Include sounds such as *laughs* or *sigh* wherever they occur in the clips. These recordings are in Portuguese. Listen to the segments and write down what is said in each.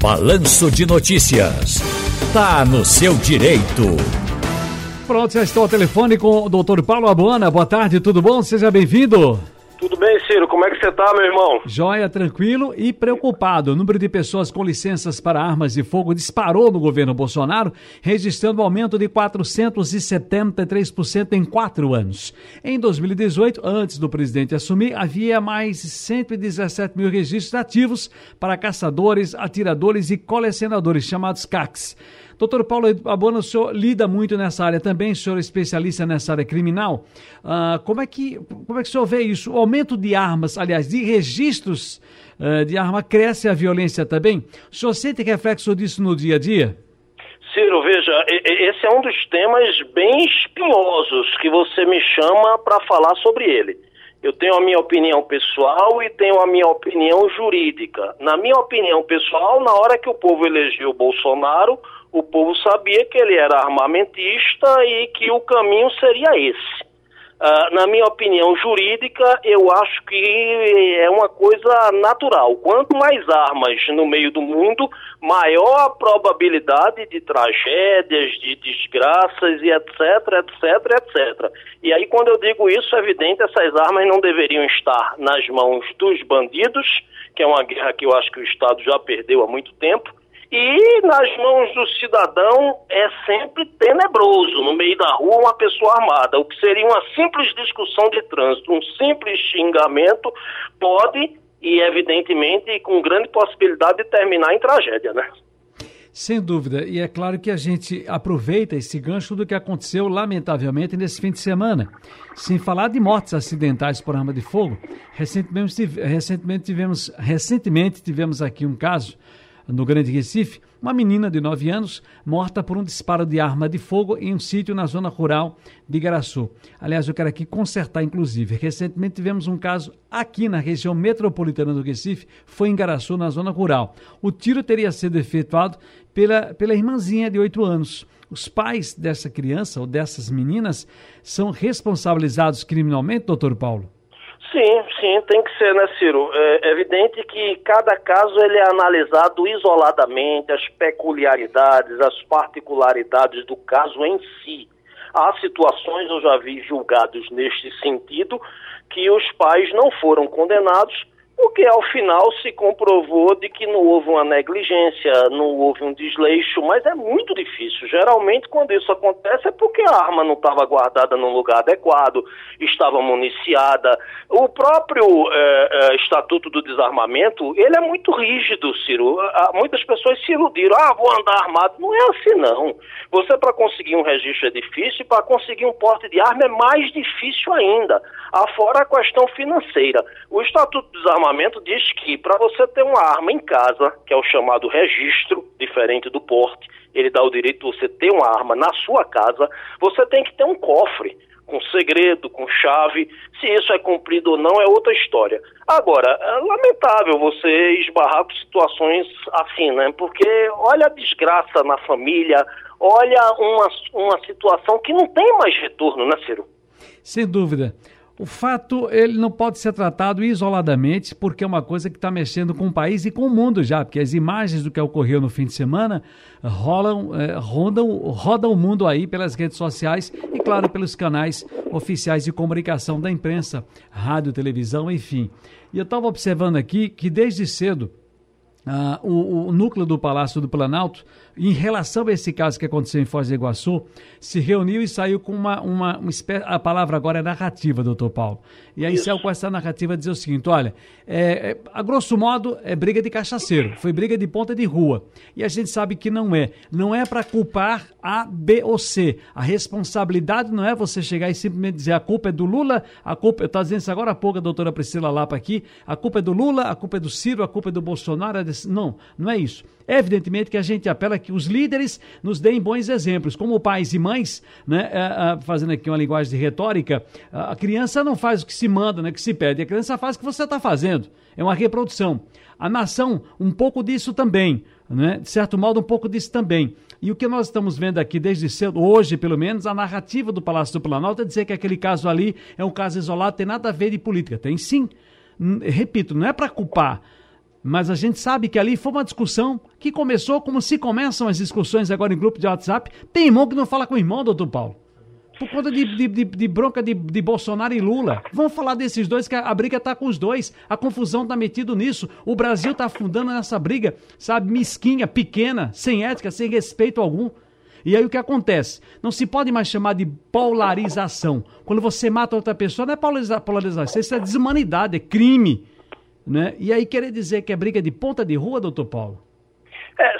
Balanço de Notícias. Tá no seu direito. Pronto, já estou ao telefone com o doutor Paulo Abuana. Boa tarde, tudo bom? Seja bem-vindo. Tudo bem, Ciro? Como é que você tá, meu irmão? Joia, tranquilo e preocupado. O número de pessoas com licenças para armas de fogo disparou no governo Bolsonaro, registrando um aumento de 473% em quatro anos. Em 2018, antes do presidente assumir, havia mais 117 mil registros ativos para caçadores, atiradores e colecionadores, chamados CACs. Doutor Paulo Abona, o senhor lida muito nessa área também, o senhor é especialista nessa área criminal. Uh, como, é que, como é que o senhor vê isso? O aumento de armas, aliás, de registros uh, de arma, cresce a violência também? O senhor sente reflexo disso no dia a dia? Ciro, veja, esse é um dos temas bem espinhosos que você me chama para falar sobre ele. Eu tenho a minha opinião pessoal e tenho a minha opinião jurídica. Na minha opinião pessoal, na hora que o povo elegeu o Bolsonaro, o povo sabia que ele era armamentista e que o caminho seria esse. Uh, na minha opinião jurídica, eu acho que é uma coisa natural. Quanto mais armas no meio do mundo, maior a probabilidade de tragédias, de desgraças e etc, etc, etc. E aí, quando eu digo isso, é evidente, essas armas não deveriam estar nas mãos dos bandidos, que é uma guerra que eu acho que o Estado já perdeu há muito tempo, e nas mãos do cidadão é sempre tenebroso, no meio da rua, uma pessoa armada. O que seria uma simples discussão de trânsito, um simples xingamento, pode e, evidentemente, com grande possibilidade de terminar em tragédia, né? Sem dúvida, e é claro que a gente aproveita esse gancho do que aconteceu, lamentavelmente, nesse fim de semana. Sem falar de mortes acidentais por arma de fogo, recentemente, recentemente, tivemos, recentemente tivemos aqui um caso no Grande Recife, uma menina de 9 anos morta por um disparo de arma de fogo em um sítio na zona rural de Igaraçu. Aliás, eu quero aqui consertar, inclusive. Recentemente tivemos um caso aqui na região metropolitana do Recife, foi em Igaraçu, na zona rural. O tiro teria sido efetuado pela, pela irmãzinha de 8 anos. Os pais dessa criança ou dessas meninas são responsabilizados criminalmente, doutor Paulo? Sim, sim, tem que ser, né, Ciro? É evidente que cada caso ele é analisado isoladamente, as peculiaridades, as particularidades do caso em si. Há situações, eu já vi julgados neste sentido, que os pais não foram condenados porque ao final se comprovou de que não houve uma negligência, não houve um desleixo, mas é muito difícil. Geralmente, quando isso acontece, é porque a arma não estava guardada no lugar adequado, estava municiada. O próprio é, é, Estatuto do Desarmamento, ele é muito rígido, Ciro. Muitas pessoas se iludiram, ah, vou andar armado. Não é assim, não. Você, para conseguir um registro é difícil, para conseguir um porte de arma é mais difícil ainda. Afora a questão financeira. O Estatuto do Desarmamento regulamento diz que para você ter uma arma em casa, que é o chamado registro, diferente do porte, ele dá o direito de você ter uma arma na sua casa, você tem que ter um cofre com segredo, com chave. Se isso é cumprido ou não é outra história. Agora, é lamentável você esbarrar com situações assim, né? Porque olha a desgraça na família, olha uma, uma situação que não tem mais retorno, né, Ciro? Sem dúvida. O fato ele não pode ser tratado isoladamente, porque é uma coisa que está mexendo com o país e com o mundo já, porque as imagens do que ocorreu no fim de semana rolam, é, rondam, rodam o mundo aí pelas redes sociais e, claro, pelos canais oficiais de comunicação da imprensa, rádio, televisão, enfim. E eu estava observando aqui que desde cedo Uh, o, o, núcleo do Palácio do Planalto, em relação a esse caso que aconteceu em Foz do Iguaçu, se reuniu e saiu com uma, uma, uma espécie, a palavra agora é narrativa, doutor Paulo. E aí Isso. saiu com essa narrativa dizer o seguinte, olha, é, é, a grosso modo é briga de cachaceiro, foi briga de ponta de rua. E a gente sabe que não é. Não é para culpar A, B ou C. A responsabilidade não é você chegar e simplesmente dizer a culpa é do Lula, a culpa, eu estava dizendo isso agora há pouco, a doutora Priscila Lapa aqui, a culpa é do Lula, a culpa é do Ciro, a culpa é do Bolsonaro, não, não é isso. É evidentemente que a gente apela que os líderes nos deem bons exemplos, como pais e mães, né, é, é, fazendo aqui uma linguagem de retórica, a criança não faz o que se manda, né, que se pede, a criança faz o que você está fazendo. É uma reprodução. A nação, um pouco disso também, né, de certo modo, um pouco disso também. E o que nós estamos vendo aqui desde cedo, hoje pelo menos, a narrativa do Palácio do Planalto é dizer que aquele caso ali é um caso isolado, tem nada a ver de política. Tem sim. Repito, não é para culpar mas a gente sabe que ali foi uma discussão que começou como se começam as discussões agora em grupo de WhatsApp. Tem irmão que não fala com o irmão, doutor Paulo. Por conta de, de, de, de bronca de, Bolsonaro e Lula. Vamos falar desses dois, que a, a briga está com os dois. A confusão está metido nisso. O Brasil está afundando nessa briga, sabe, mesquinha, pequena, sem ética, sem respeito algum. E aí o que acontece? Não se pode mais chamar de polarização. Quando você mata outra pessoa, não é polarização, isso é desumanidade, é crime. Né? E aí querer dizer que é briga de ponta de rua, doutor Paulo? É,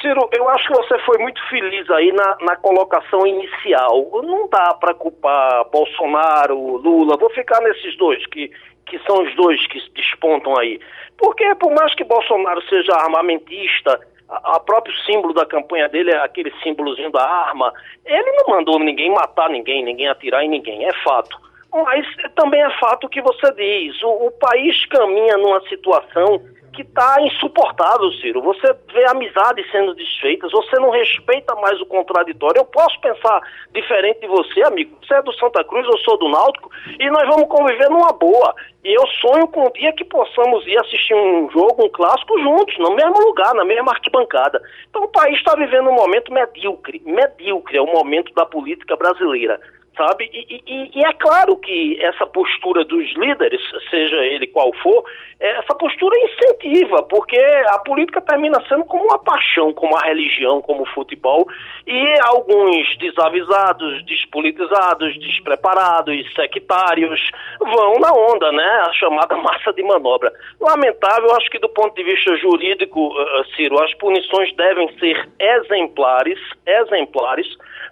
Ciro, eu acho que você foi muito feliz aí na, na colocação inicial. Não dá para culpar Bolsonaro, Lula, vou ficar nesses dois, que, que são os dois que despontam aí. Porque por mais que Bolsonaro seja armamentista, a próprio símbolo da campanha dele é aquele símbolozinho da arma, ele não mandou ninguém matar ninguém, ninguém atirar em ninguém, é fato. Mas também é fato que você diz, o, o país caminha numa situação que está insuportável, Ciro. Você vê amizades sendo desfeitas, você não respeita mais o contraditório. Eu posso pensar diferente de você, amigo. Você é do Santa Cruz, eu sou do Náutico, e nós vamos conviver numa boa. E eu sonho com o dia que possamos ir assistir um jogo, um clássico juntos, no mesmo lugar, na mesma arquibancada. Então o país está vivendo um momento medíocre. Medíocre é o momento da política brasileira sabe? E, e, e, é claro que essa postura dos líderes, seja ele qual for, é, essa postura incentiva, porque a política termina sendo como uma paixão, como a religião, como o futebol, e alguns desavisados, despolitizados, despreparados, sectários vão na onda, né? A chamada *laughs* massa de manobra. Lamentável, acho que do ponto de vista jurídico, uh, Ciro, as punições devem ser exemplares, exemplares,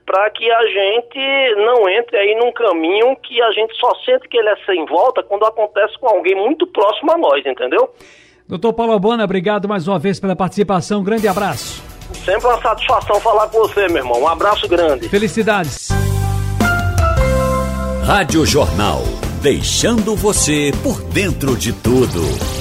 para que a gente não entre aí num caminho que a gente só sente que ele é sem volta quando acontece com alguém muito próximo a nós, entendeu? Doutor Paulo Albana, obrigado mais uma vez pela participação. Um grande abraço. Sempre uma satisfação falar com você, meu irmão. Um abraço grande. Felicidades. Rádio Jornal, deixando você por dentro de tudo.